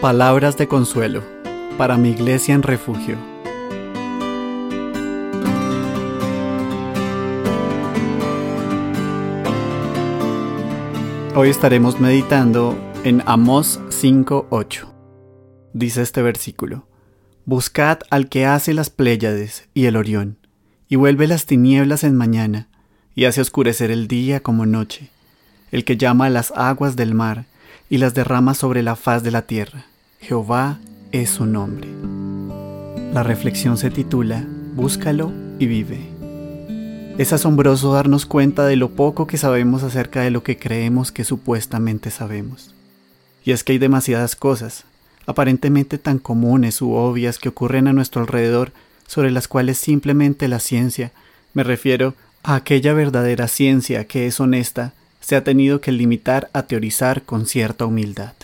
Palabras de consuelo para mi iglesia en refugio. Hoy estaremos meditando en Amós 5:8. Dice este versículo: Buscad al que hace las Pléyades y el Orión, y vuelve las tinieblas en mañana, y hace oscurecer el día como noche, el que llama a las aguas del mar, y las derrama sobre la faz de la tierra. Jehová es su nombre. La reflexión se titula Búscalo y vive. Es asombroso darnos cuenta de lo poco que sabemos acerca de lo que creemos que supuestamente sabemos. Y es que hay demasiadas cosas, aparentemente tan comunes u obvias que ocurren a nuestro alrededor, sobre las cuales simplemente la ciencia, me refiero a aquella verdadera ciencia que es honesta, se ha tenido que limitar a teorizar con cierta humildad.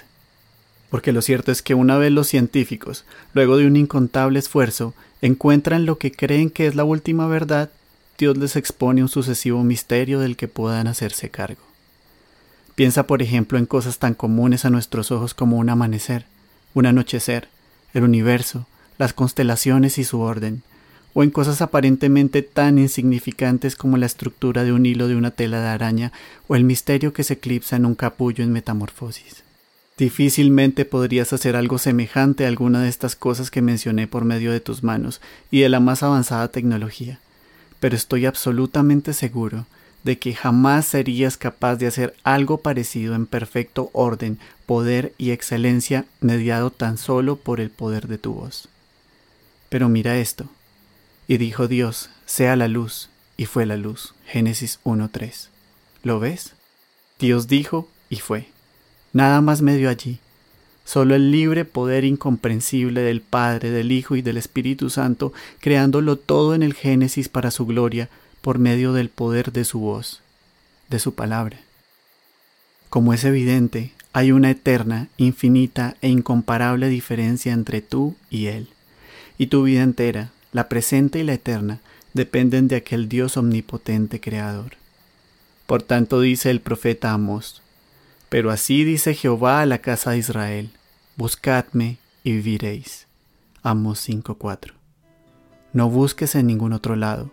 Porque lo cierto es que una vez los científicos, luego de un incontable esfuerzo, encuentran lo que creen que es la última verdad, Dios les expone un sucesivo misterio del que puedan hacerse cargo. Piensa, por ejemplo, en cosas tan comunes a nuestros ojos como un amanecer, un anochecer, el universo, las constelaciones y su orden, o en cosas aparentemente tan insignificantes como la estructura de un hilo de una tela de araña o el misterio que se eclipsa en un capullo en metamorfosis. Difícilmente podrías hacer algo semejante a alguna de estas cosas que mencioné por medio de tus manos y de la más avanzada tecnología, pero estoy absolutamente seguro de que jamás serías capaz de hacer algo parecido en perfecto orden, poder y excelencia mediado tan solo por el poder de tu voz. Pero mira esto, y dijo Dios, sea la luz, y fue la luz. Génesis 1.3. ¿Lo ves? Dios dijo y fue. Nada más medio allí. Solo el libre poder incomprensible del Padre, del Hijo y del Espíritu Santo, creándolo todo en el Génesis para su gloria, por medio del poder de su voz, de su palabra. Como es evidente, hay una eterna, infinita e incomparable diferencia entre tú y Él, y tu vida entera, la presente y la eterna, dependen de aquel Dios omnipotente creador. Por tanto dice el profeta Amós, pero así dice Jehová a la casa de Israel, buscadme y viviréis. Amós 5:4. No busques en ningún otro lado,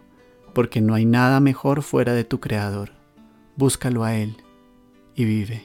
porque no hay nada mejor fuera de tu Creador. Búscalo a Él y vive.